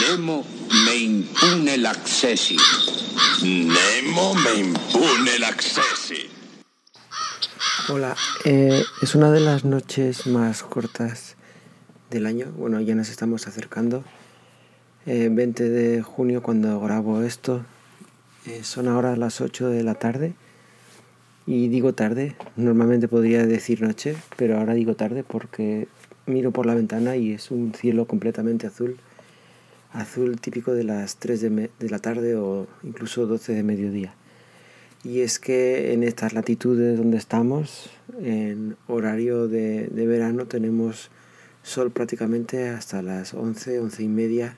Nemo me impune l'accessi. Nemo me impune l'accessi. Hola, eh, es una de las noches más cortas del año. Bueno, ya nos estamos acercando. Eh, 20 de junio cuando grabo esto. Eh, son ahora las 8 de la tarde. Y digo tarde, normalmente podría decir noche, pero ahora digo tarde porque miro por la ventana y es un cielo completamente azul. Azul típico de las 3 de, de la tarde o incluso 12 de mediodía. Y es que en estas latitudes donde estamos, en horario de, de, verano, tenemos sol prácticamente hasta las 11, 11 y media.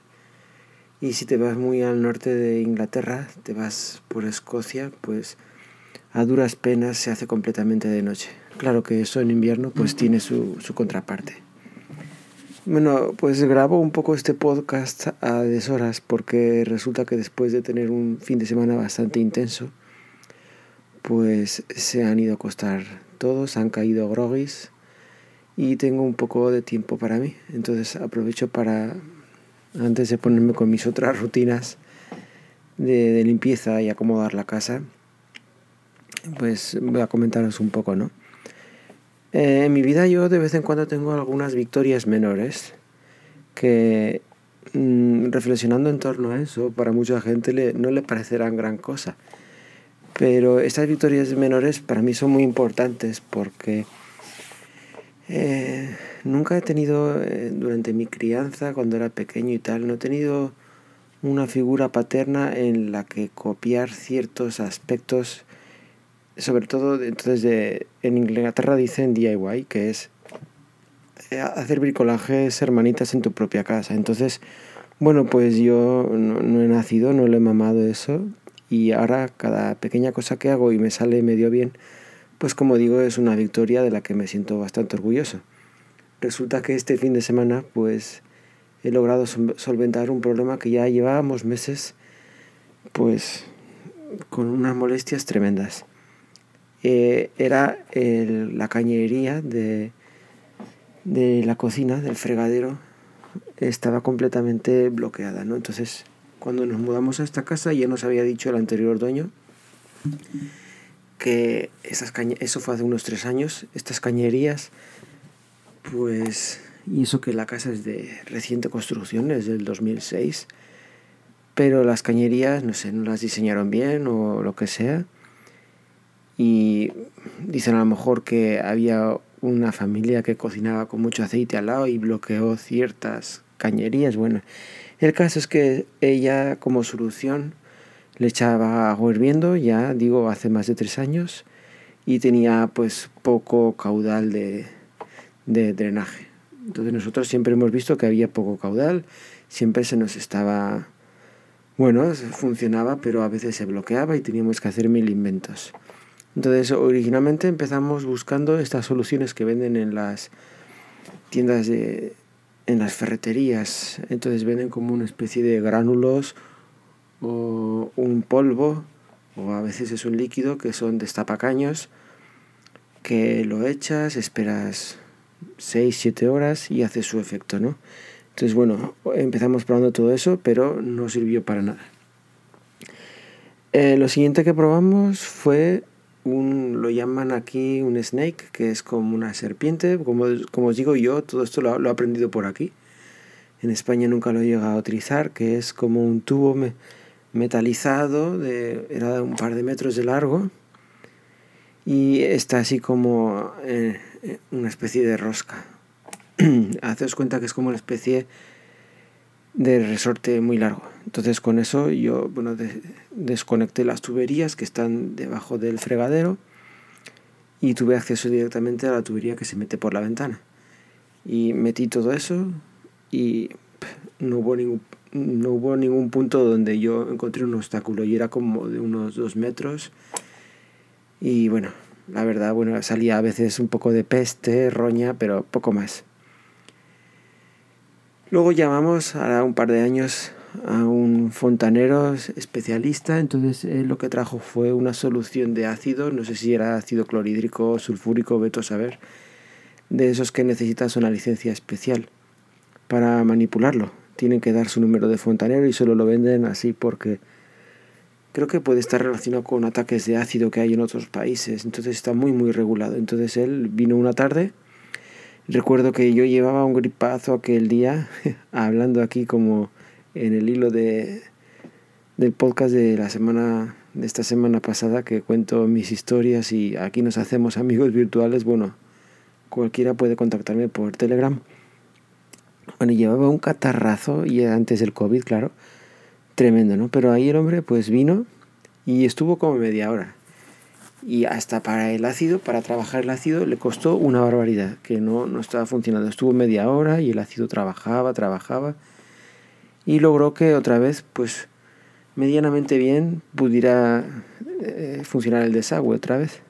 Y si te vas muy al norte de Inglaterra, te vas por Escocia, pues a duras penas se hace completamente de noche. Claro que eso en invierno pues tiene su, su contraparte. Bueno, pues grabo un poco este podcast a deshoras porque resulta que después de tener un fin de semana bastante intenso, pues se han ido a acostar todos, han caído groguis y tengo un poco de tiempo para mí. Entonces aprovecho para, antes de ponerme con mis otras rutinas de, de limpieza y acomodar la casa, pues voy a comentaros un poco, ¿no? Eh, en mi vida yo de vez en cuando tengo algunas victorias menores que mmm, reflexionando en torno a eso, para mucha gente no le parecerán gran cosa. Pero estas victorias menores para mí son muy importantes porque eh, nunca he tenido, eh, durante mi crianza, cuando era pequeño y tal, no he tenido una figura paterna en la que copiar ciertos aspectos sobre todo entonces de, en Inglaterra dicen DIY, que es eh, hacer bricolajes hermanitas en tu propia casa. Entonces, bueno, pues yo no, no, he nacido, no le he mamado eso y ahora cada pequeña cosa que hago y me sale medio bien, pues como digo, es una victoria de la que me siento bastante orgulloso. Resulta que este fin de semana pues he logrado solventar un problema que ya llevábamos meses pues con unas molestias tremendas eh, era la cañería de, de la cocina, del fregadero, estaba completamente bloqueada, ¿no? Entonces, cuando nos mudamos a esta casa, ya nos había dicho el anterior dueño que esas caña eso fue hace unos tres años, estas cañerías, pues, y eso que la casa es de reciente construcción, es del 2006, pero las cañerías, no sé, no las diseñaron bien o lo que sea, y dicen a lo mejor que había una familia que cocinaba con mucho aceite al lado y bloqueó ciertas cañerías. Bueno, el caso es que ella como solución le echaba agua hirviendo, ya digo, hace más de tres años, y tenía pues poco caudal de, de drenaje. Entonces nosotros siempre hemos visto que había poco caudal, siempre se nos estaba, bueno, funcionaba, pero a veces se bloqueaba y teníamos que hacer mil inventos. Entonces, originalmente empezamos buscando estas soluciones que venden en las tiendas de en las ferreterías. Entonces venden como una especie de gránulos o un polvo o a veces es un líquido que son destapacaños que lo echas, esperas 6, 7 horas y hace su efecto, ¿no? Entonces, bueno, empezamos probando todo eso, pero no sirvió para nada. Eh, lo siguiente que probamos fue un, lo llaman aquí un snake, que es como una serpiente. Como, como os digo yo, todo esto lo, lo, he aprendido por aquí. En España nunca lo he llegado a utilizar, que es como un tubo me, metalizado, de, era un par de metros de largo. Y está así como eh, una especie de rosca. Haceos cuenta que es como una especie de resorte muy largo. Entonces con eso yo bueno, de, desconecté las tuberías que están debajo del fregadero y tuve acceso directamente a la tubería que se mete por la ventana. Y metí todo eso y no hubo ningún, no hubo ningún punto donde yo encontré un obstáculo y era como de unos dos metros. Y bueno, la verdad, bueno, salía a veces un poco de peste, roña, pero poco más. Luego llamamos a un par de años a un fontanero especialista, entonces él lo que trajo fue una solución de ácido, no sé si era ácido clorhídrico, sulfúrico, veto saber, de esos que necesitas una licencia especial para manipularlo. tienen que dar su número de fontanero y solo lo venden así porque creo que puede estar relacionado con ataques de ácido que hay en otros países, entonces está muy muy regulado. Entonces él vino una tarde, recuerdo que yo llevaba un gripazo aquel día, hablando aquí como en el hilo de, del podcast de la semana de esta semana pasada que cuento mis historias y aquí nos hacemos amigos virtuales, bueno, cualquiera puede contactarme por Telegram. Bueno, llevaba un catarrazo y antes del COVID, claro, tremendo, ¿no? Pero ahí el hombre pues vino y estuvo como media hora. Y hasta para el ácido, para trabajar el ácido, le costó una barbaridad, que no, no estaba funcionando. Estuvo media hora y el ácido trabajaba, trabajaba. Y logró que otra vez, pues, medianamente bien pudiera eh, funcionar el desagüe otra vez.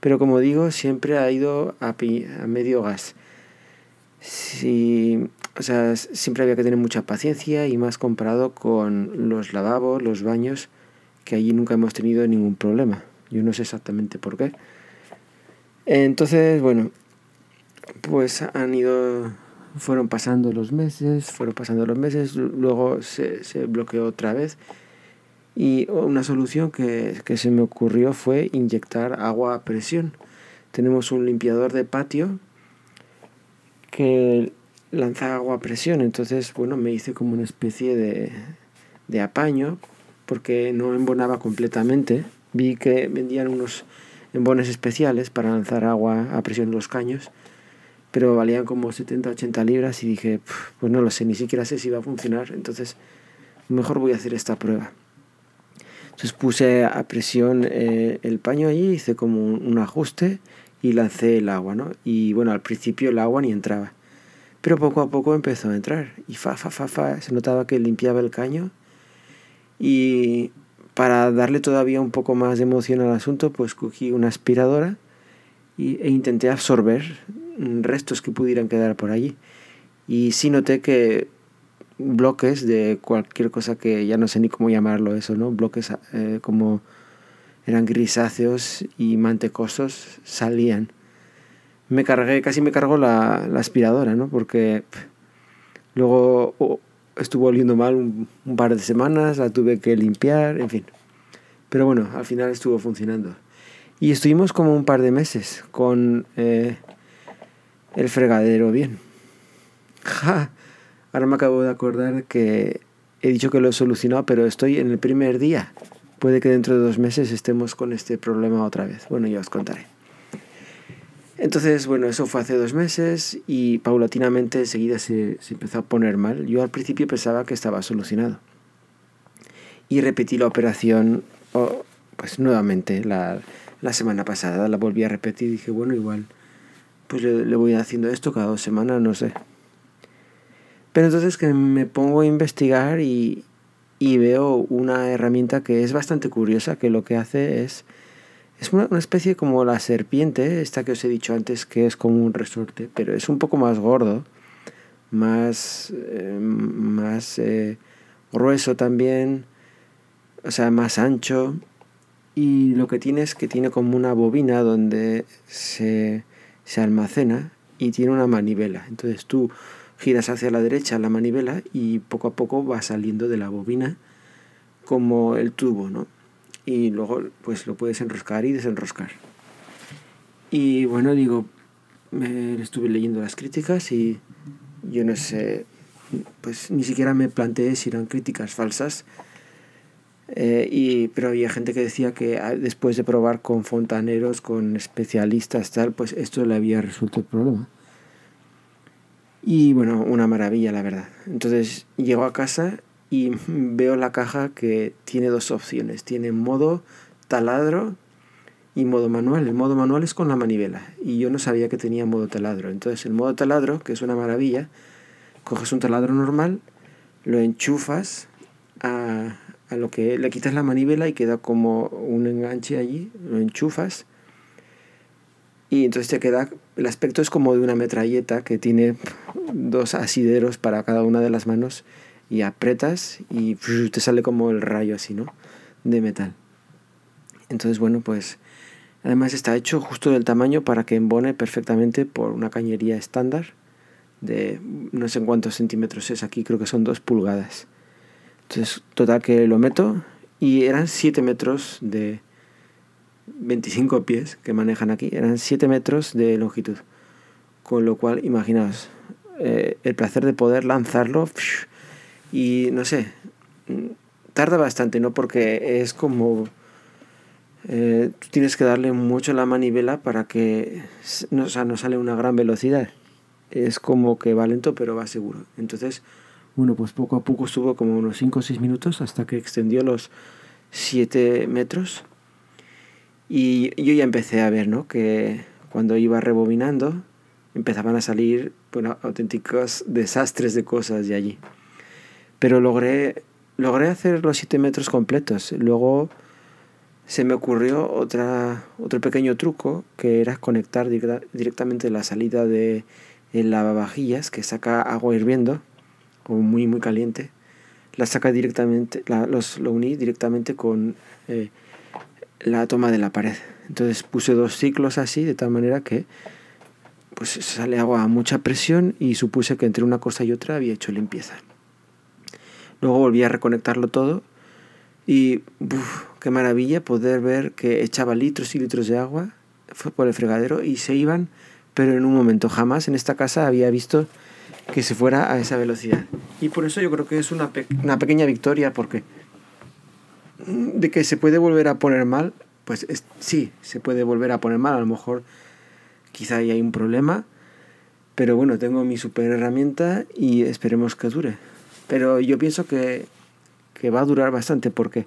Pero como digo, siempre ha ido a, a medio gas. Si, o sea, siempre había que tener mucha paciencia y más comparado con los lavabos, los baños, que allí nunca hemos tenido ningún problema. Yo no sé exactamente por qué. Entonces, bueno, pues han ido, fueron pasando los meses, fueron pasando los meses, luego se, se bloqueó otra vez y una solución que, se me ocurrió fue inyectar agua a presión. Tenemos un limpiador de patio que lanza agua a presión. Entonces, bueno, me hice como una especie de, de apaño porque no embonaba completamente. Vi que vendían unos embones especiales para lanzar agua a presión en los caños, pero valían como 70-80 libras y dije, pues no lo sé, ni siquiera sé si va a funcionar, entonces mejor voy a hacer esta prueba. Entonces puse a presión eh, el paño allí, hice como un, ajuste y lancé el agua, ¿no? Y bueno, al principio el agua ni entraba. Pero poco a poco empezó a entrar. Y fa, fa, fa, fa, se notaba que limpiaba el caño. Y para darle todavía un poco más de emoción al asunto, pues cogí una aspiradora y, e intenté absorber restos que pudieran quedar por allí. Y sí noté que bloques de cualquier cosa que ya no sé ni cómo llamarlo eso, ¿no? Bloques eh, como eran grisáceos y mantecosos salían. Me cargué, casi me cargó la, aspiradora, ¿no? Porque luego estuvo oliendo mal un, par de semanas, la tuve que limpiar, en fin. Pero bueno, al final estuvo funcionando. Y estuvimos como un par de meses con eh, el fregadero bien. ¡Ja! Ahora me acabo de acordar que he dicho que lo he solucionado, pero estoy en el primer día. Puede que dentro de dos meses estemos con este problema otra vez. Bueno, ya os contaré. Entonces, bueno, eso fue hace dos meses y paulatinamente enseguida se, se empezó a poner mal. Yo al principio pensaba que estaba solucionado. Y repetí la operación, pues nuevamente, la, la, semana pasada. La volví a repetir y dije, bueno, igual, pues le, le voy haciendo esto cada dos semanas, no sé. Pero entonces que me pongo a investigar y, veo una herramienta que es bastante curiosa, que lo que hace es... Es una, especie como la serpiente, esta que os he dicho antes, que es como un resorte, pero es un poco más gordo, más, eh, más eh, grueso también, o sea, más ancho. Y lo que tiene es que tiene como una bobina donde se, se almacena y tiene una manivela. Entonces tú giras hacia la derecha la manivela y poco a poco va saliendo de la bobina como el tubo, ¿no? Y luego pues lo puedes enroscar y desenroscar. Y bueno, digo, me estuve leyendo las críticas y yo no sé, pues ni siquiera me planteé si eran críticas falsas. Eh, y, pero había gente que decía que ah, después de probar con fontaneros, con especialistas, tal, pues esto le había resuelto el problema. Y bueno, una maravilla la verdad. Entonces llego a casa y veo la caja que tiene dos opciones. Tiene modo taladro y modo manual. El modo manual es con la manivela y yo no sabía que tenía modo taladro. Entonces el modo taladro, que es una maravilla, coges un taladro normal, lo enchufas a, a lo que le quitas la manivela y queda como un enganche allí, lo enchufas y entonces te queda, el aspecto es como de una metralleta que tiene dos asideros para cada una de las manos y apretas y te sale como el rayo así, ¿no? De metal. Entonces, bueno, pues además está hecho justo del tamaño para que embone perfectamente por una cañería estándar de no sé cuántos centímetros es aquí, creo que son dos pulgadas. Entonces, total que lo meto y eran 7 metros de 25 pies que manejan aquí, eran 7 metros de longitud. Con lo cual, imaginaos, eh, el placer de poder lanzarlo y no sé, tarda bastante, ¿no? Porque es como... Eh, tú tienes que darle mucho la manivela para que no, o sea, no sale una gran velocidad. Es como que va lento, pero va seguro. Entonces, bueno, pues poco a poco estuvo como unos 5 o 6 minutos hasta que extendió los 7 metros. Y yo ya empecé a ver, ¿no? Que cuando iba rebobinando empezaban a salir bueno, auténticos desastres de cosas de allí. Pero logré, logré hacer los 7 metros completos. Luego se me ocurrió otra, otro pequeño truco que era conectar directamente la salida de el lavavajillas que saca agua hirviendo como muy muy caliente, la saca directamente, los, lo uní directamente con eh, la toma de la pared. Entonces puse dos ciclos así, de tal manera que pues sale agua a mucha presión y supuse que entre una cosa y otra había hecho limpieza. Luego volví a reconectarlo todo y qué maravilla poder ver que echaba litros y litros de agua por el fregadero y se iban, pero en un momento jamás en esta casa había visto que se fuera a esa velocidad. Y por eso yo creo que es una, una pequeña victoria, porque de que se puede volver a poner mal, pues sí, se puede volver a poner mal, a lo mejor quizá ahí hay un problema, pero bueno, tengo mi super herramienta y esperemos que dure. Pero yo pienso que, que va a durar bastante porque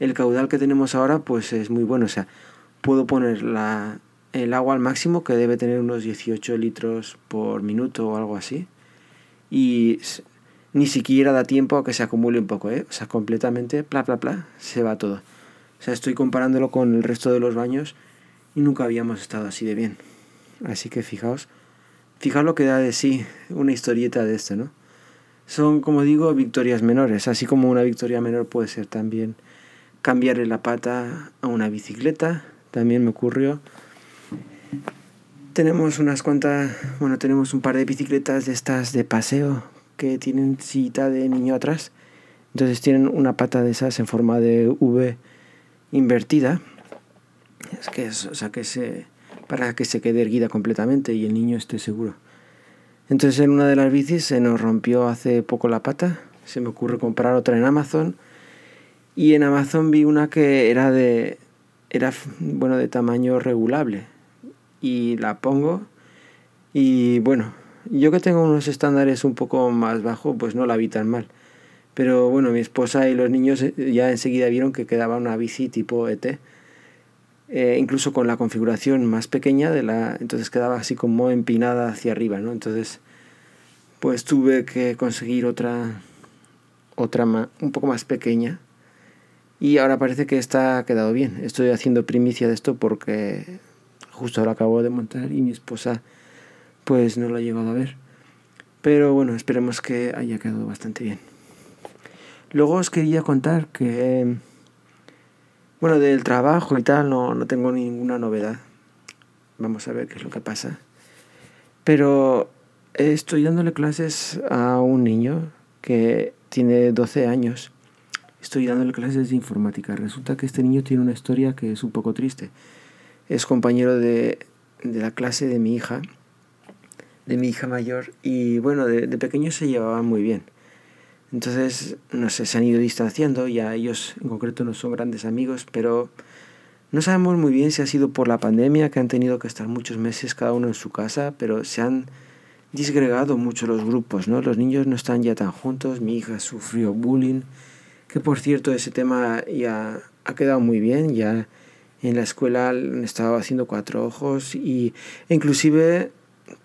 el caudal que tenemos ahora pues es muy bueno, o sea, puedo poner la, el agua al máximo que debe tener unos 18 litros por minuto o algo así y ni siquiera da tiempo a que se acumule un poco, ¿eh? O sea, completamente, bla, bla, bla, se va todo. O sea, estoy comparándolo con el resto de los baños y nunca habíamos estado así de bien. Así que fijaos, fijaos lo que da de sí una historieta de esto, ¿no? Son, como digo, victorias menores, así como una victoria menor puede ser también cambiarle la pata a una bicicleta, también me ocurrió tenemos unas cuantas, bueno, tenemos un par de bicicletas de estas de paseo que tienen cita de niño atrás. Entonces tienen una pata de esas en forma de V invertida. Es que es, o sea, que se, para que se quede erguida completamente y el niño esté seguro. Entonces en una de las bicis se nos rompió hace poco la pata. Se me ocurre comprar otra en Amazon. Y en Amazon vi una que era de, era, bueno, de tamaño regulable y la pongo. Y bueno, yo que tengo unos estándares un poco más bajos, pues no la vi tan mal. Pero bueno, mi esposa y los niños eh, ya enseguida vieron que quedaba una bici tipo ET. Eh, incluso con la configuración más pequeña de la entonces quedaba así como empinada hacia arriba no entonces pues tuve que conseguir otra otra un poco más pequeña y ahora parece que está quedado bien estoy haciendo primicia de esto porque justo lo acabo de montar y mi esposa pues no lo ha llegado a ver. Pero bueno, esperemos que haya quedado bastante bien. Luego os quería contar que, bueno, del trabajo y tal no, no tengo ninguna novedad. Vamos a ver qué es lo que pasa. Pero estoy dándole clases a un niño que tiene 12 años. Estoy dándole clases de informática. Resulta que este niño tiene una historia que es un poco triste es compañero de, la clase de mi hija, de mi hija mayor, y bueno, de, de pequeños se llevaban muy bien. Entonces, no sé, se han ido distanciando, ya ellos en concreto no son grandes amigos, pero no sabemos muy bien si ha sido por la pandemia, que han tenido que estar muchos meses cada uno en su casa, pero se han disgregado mucho los grupos, ¿no? Los niños no están ya tan juntos, mi hija sufrió bullying, que por cierto ese tema ya ha quedado muy bien, ya en la escuela estaba haciendo cuatro ojos y inclusive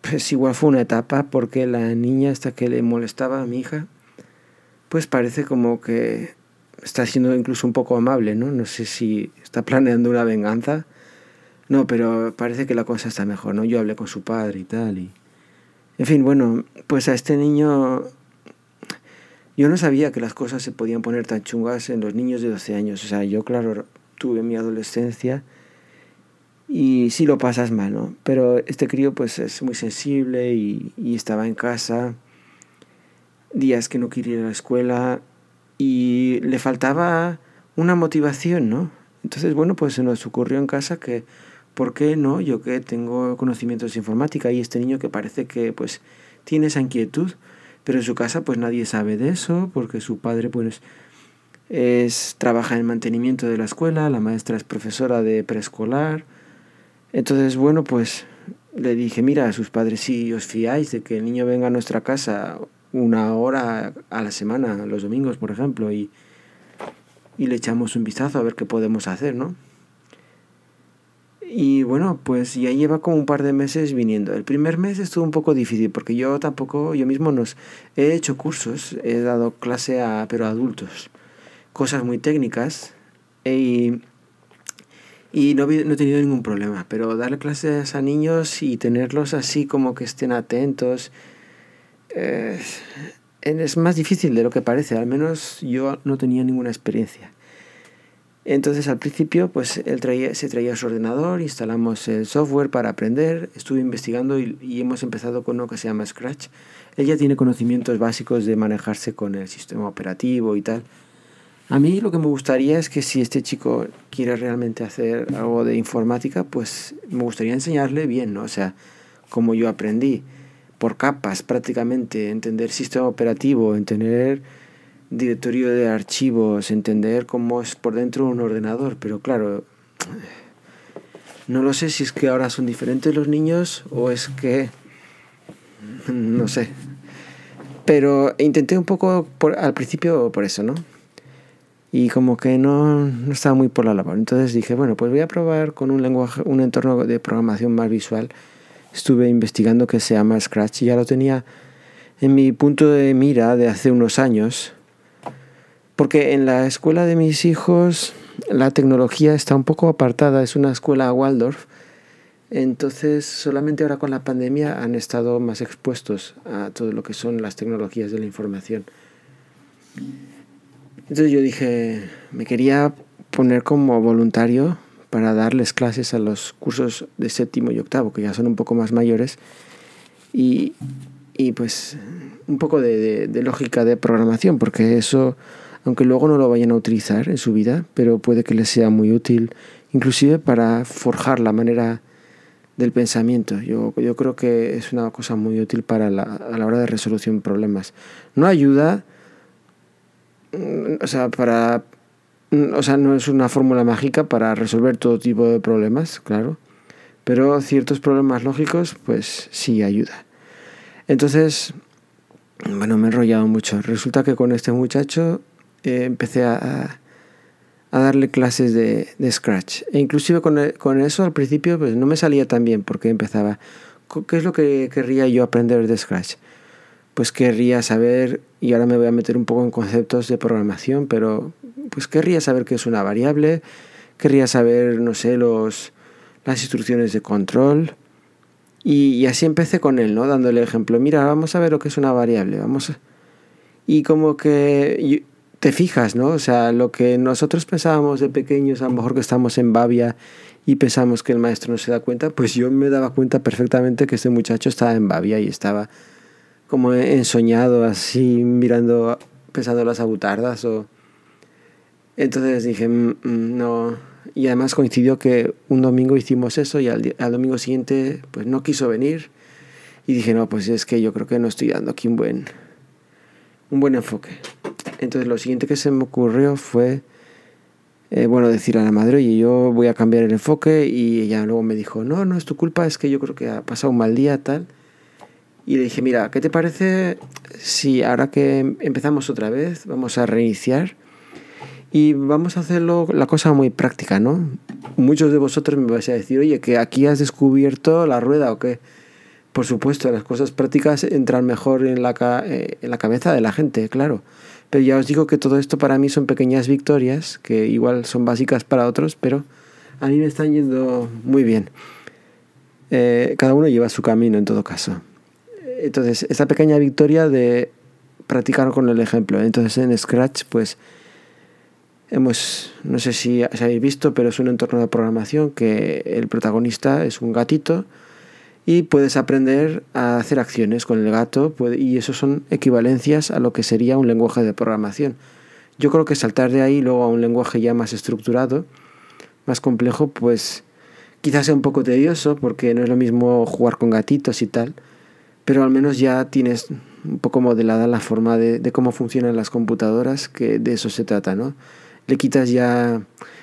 pues igual fue una etapa porque la niña hasta que le molestaba a mi hija pues parece como que está siendo incluso un poco amable, ¿no? No sé si está planeando una venganza. No, pero parece que la cosa está mejor, ¿no? Yo hablé con su padre y tal y en fin, bueno, pues a este niño yo no sabía que las cosas se podían poner tan chungas en los niños de 12 años. O sea, yo claro tuve mi adolescencia y sí lo pasas mal, ¿no? Pero este crío pues es muy sensible y, y estaba en casa, días que no quería ir a la escuela y le faltaba una motivación, ¿no? Entonces, bueno, pues se nos ocurrió en casa que, ¿por qué no? Yo que tengo conocimientos de informática y este niño que parece que pues tiene esa inquietud, pero en su casa pues nadie sabe de eso, porque su padre pues es, trabaja en mantenimiento de la escuela, la maestra es profesora de preescolar. Entonces, bueno, pues le dije, mira, a sus padres, si os fiáis de que el niño venga a nuestra casa una hora a la semana, los domingos, por ejemplo, y y le echamos un vistazo a ver qué podemos hacer, ¿no? Y bueno, pues ya lleva como un par de meses viniendo. El primer mes estuvo un poco difícil porque yo tampoco, yo mismo nos he hecho cursos, he dado clase a, pero a adultos, cosas muy técnicas y, y no, no, he tenido ningún problema. Pero darle clases a niños y tenerlos así como que estén atentos, eh, es más difícil de lo que parece, al menos yo no tenía ninguna experiencia. Entonces al principio pues él traía, se traía su ordenador, instalamos el software para aprender, estuve investigando y, y, hemos empezado con uno que se llama Scratch. Él ya tiene conocimientos básicos de manejarse con el sistema operativo y tal. A mí lo que me gustaría es que si este chico quiere realmente hacer algo de informática, pues me gustaría enseñarle bien, ¿no? O sea, como yo aprendí por capas prácticamente, entender sistema operativo, entender directorio de archivos, entender cómo es por dentro un ordenador, pero claro, no lo sé si es que ahora son diferentes los niños o es que no sé. Pero intenté un poco por, al principio por eso, ¿no? Y como que no, no estaba muy por la labor. Entonces dije, bueno, pues voy a probar con un lenguaje, un entorno de programación más visual estuve investigando que se llama Scratch y ya lo tenía en mi punto de mira de hace unos años, porque en la escuela de mis hijos la tecnología está un poco apartada, es una escuela Waldorf, entonces solamente ahora con la pandemia han estado más expuestos a todo lo que son las tecnologías de la información. Entonces yo dije, me quería poner como voluntario para darles clases a los cursos de séptimo y octavo, que ya son un poco más mayores, y, y pues un poco de, de, lógica de programación, porque eso, aunque luego no lo vayan a utilizar en su vida, pero puede que les sea muy útil, inclusive para forjar la manera del pensamiento. Yo, yo creo que es una cosa muy útil para la, a la hora de resolución de problemas. No ayuda, o sea, para o sea, no es una fórmula mágica para resolver todo tipo de problemas, claro, pero ciertos problemas lógicos, pues sí ayuda. Entonces, bueno, me he enrollado mucho. Resulta que con este muchacho eh, empecé a, a, darle clases de, de Scratch. E inclusive con, con, eso al principio pues no me salía tan bien porque empezaba, ¿qué es lo que querría yo aprender de Scratch? Pues querría saber, y ahora me voy a meter un poco en conceptos de programación, pero pues querría saber qué es una variable, querría saber, no sé, los, las instrucciones de control. Y, así empecé con él, ¿no? Dándole ejemplo. Mira, vamos a ver lo que es una variable. Vamos Y como que te fijas, ¿no? O sea, lo que nosotros pensábamos de pequeños, a lo mejor que estamos en Babia y pensamos que el maestro no se da cuenta, pues yo me daba cuenta perfectamente que este muchacho estaba en Babia y estaba como ensoñado, así mirando, pensando las abutardas o entonces dije, mm, mm, no. Y además coincidió que un domingo hicimos eso y al, al, domingo siguiente pues no quiso venir. Y dije, no, pues es que yo creo que no estoy dando aquí un buen, un buen enfoque. Entonces lo siguiente que se me ocurrió fue, eh, bueno, decir a la madre, oye, yo voy a cambiar el enfoque. Y ella luego me dijo, no, no es tu culpa, es que yo creo que ha pasado un mal día, tal. Y le dije, mira, ¿qué te parece si ahora que empezamos otra vez, vamos a reiniciar? Y vamos a hacerlo la cosa muy práctica, ¿no? Muchos de vosotros me vais a decir, oye, que aquí has descubierto la rueda o qué. Por supuesto, las cosas prácticas entran mejor en la, eh, en la cabeza de la gente, claro. Pero ya os digo que todo esto para mí son pequeñas victorias, que igual son básicas para otros, pero a mí me están yendo muy bien. Eh, cada uno lleva su camino en todo caso. Entonces, esta pequeña victoria de practicar con el ejemplo. Entonces, en Scratch, pues hemos, no sé si habéis visto, pero es un entorno de programación que el protagonista es un gatito y puedes aprender a hacer acciones con el gato y eso son equivalencias a lo que sería un lenguaje de programación. Yo creo que saltar de ahí luego a un lenguaje ya más estructurado, más complejo, pues quizás sea un poco tedioso porque no es lo mismo jugar con gatitos y tal, pero al menos ya tienes un poco modelada la forma de, cómo funcionan las computadoras, que de eso se trata, ¿no? Le quitas ya...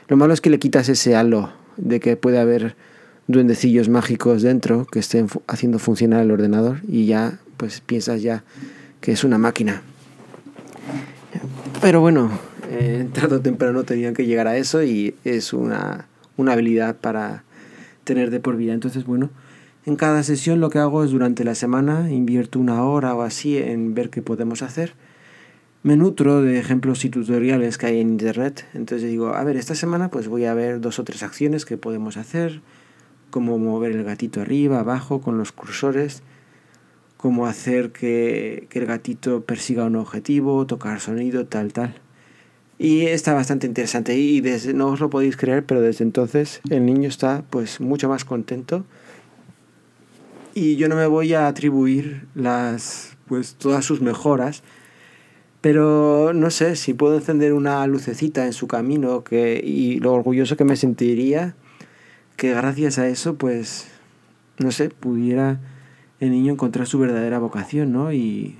Lo malo es que le quitas ese halo de que puede haber duendecillos mágicos dentro que estén haciendo funcionar el ordenador y ya pues piensas ya que es una máquina. Pero bueno, eh, tarde o temprano tenían que llegar a eso y es una, una habilidad para tener de por vida. Entonces, bueno, en cada sesión lo que hago es durante la semana invierto una hora o así en ver qué podemos hacer. Me nutro de ejemplos y tutoriales que hay en internet. Entonces digo, a ver, esta semana pues voy a ver dos o tres acciones que podemos hacer cómo mover el gatito arriba, abajo con los cursores, cómo hacer que, el gatito persiga un objetivo, tocar sonido, tal, tal. Y está bastante interesante y desde, no os lo podéis creer, pero desde entonces el niño está pues mucho más contento. Y yo no me voy a atribuir las pues todas sus mejoras, pero no sé si puedo encender una lucecita en su camino que y lo orgulloso que me sentiría que gracias a eso, pues, no sé, pudiera el niño encontrar su verdadera vocación, ¿no? Y,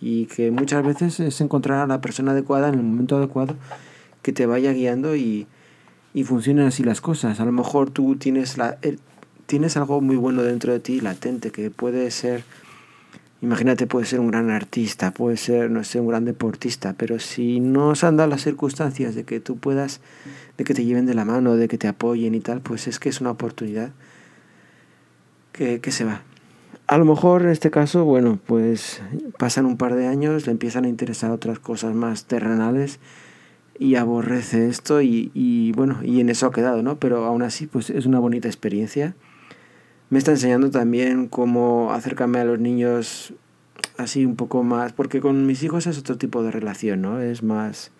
y que muchas veces es encontrar a la persona adecuada en el momento adecuado que te vaya guiando y, y funcionen así las cosas. A lo mejor tú tienes, la, tienes algo muy bueno dentro de ti, latente, que puede ser Imagínate, puede ser un gran artista, puede ser, no sé, un gran deportista, pero si no se han dado las circunstancias de que tú puedas, de que te lleven de la mano, de que te apoyen y tal, pues es que es una oportunidad que, que se va. A lo mejor en este caso, bueno, pues pasan un par de años, le empiezan a interesar otras cosas más terrenales y aborrece esto y, y bueno, y en eso ha quedado, ¿no? Pero aún así, pues es una bonita experiencia me está enseñando también cómo acercarme a los niños así un poco más, porque con mis hijos es otro tipo de relación, ¿no? Es más,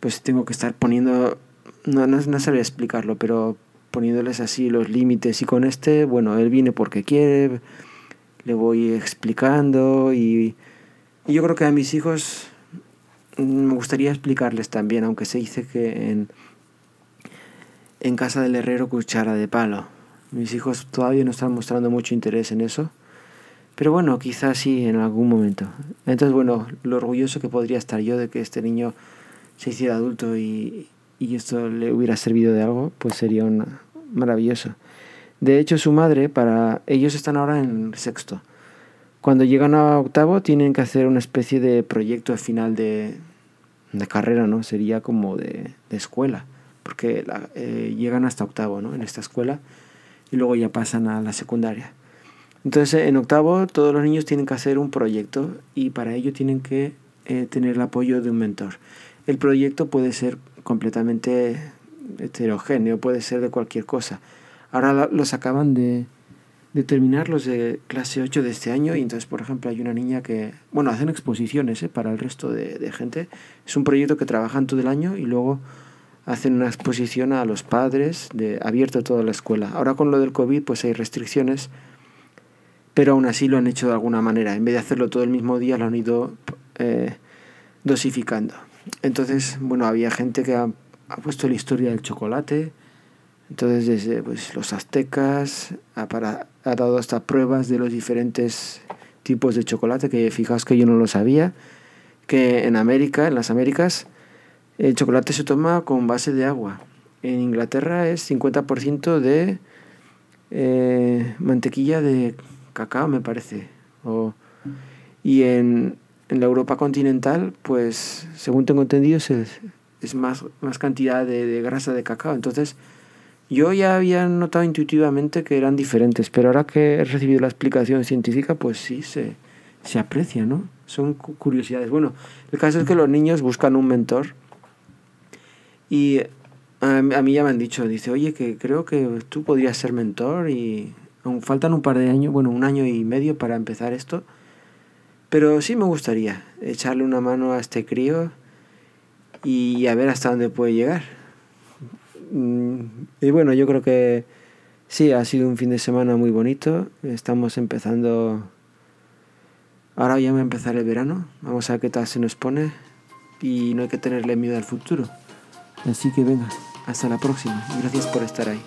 pues tengo que estar poniendo, no, no, no explicarlo, pero poniéndoles así los límites y con este, bueno, él viene porque quiere, le voy explicando y, y yo creo que a mis hijos me gustaría explicarles también, aunque se dice que en, en casa del herrero cuchara de palo mis hijos todavía no están mostrando mucho interés en eso. Pero bueno, quizás sí en algún momento. Entonces, bueno, lo orgulloso que podría estar yo de que este niño se hiciera adulto y, y esto le hubiera servido de algo, pues sería una, maravilloso. De hecho, su madre, para ellos están ahora en sexto. Cuando llegan a octavo tienen que hacer una especie de proyecto final de, de carrera, ¿no? Sería como de, de escuela, porque eh, llegan hasta octavo, ¿no? En esta escuela y luego ya pasan a la secundaria. Entonces en octavo todos los niños tienen que hacer un proyecto y para ello tienen que eh, tener el apoyo de un mentor. El proyecto puede ser completamente heterogéneo, puede ser de cualquier cosa. Ahora los acaban de, de terminar los de clase 8 de este año y entonces por ejemplo hay una niña que, bueno, hacen exposiciones ¿eh? para el resto de, de gente. Es un proyecto que trabajan todo el año y luego hacen una exposición a los padres, de, abierto toda la escuela. Ahora con lo del COVID pues hay restricciones, pero aún así lo han hecho de alguna manera. En vez de hacerlo todo el mismo día, lo han ido eh, dosificando. Entonces, bueno, había gente que ha, puesto la historia del chocolate, entonces desde pues, los aztecas ha, para, ha dado hasta pruebas de los diferentes tipos de chocolate, que fijaos que yo no lo sabía, que en América, en las Américas, el chocolate se toma con base de agua. En Inglaterra es 50% de eh, mantequilla de cacao, me parece. O, y en, en, la Europa continental, pues según tengo entendido, es, es más, más cantidad de, de, grasa de cacao. Entonces, yo ya había notado intuitivamente que eran diferentes, pero ahora que he recibido la explicación científica, pues sí, se, se aprecia, ¿no? Son curiosidades. Bueno, el caso es que los niños buscan un mentor y a, mí ya me han dicho, dice, oye, que creo que tú podrías ser mentor y aún faltan un par de años, bueno, un año y medio para empezar esto. Pero sí me gustaría echarle una mano a este crío y a ver hasta dónde puede llegar. Mm, y bueno, yo creo que sí, ha sido un fin de semana muy bonito. Estamos empezando... Ahora ya va a empezar el verano. Vamos a ver qué tal se nos pone. Y no hay que tenerle miedo al futuro. Así que venga, hasta la próxima. Gracias por estar ahí.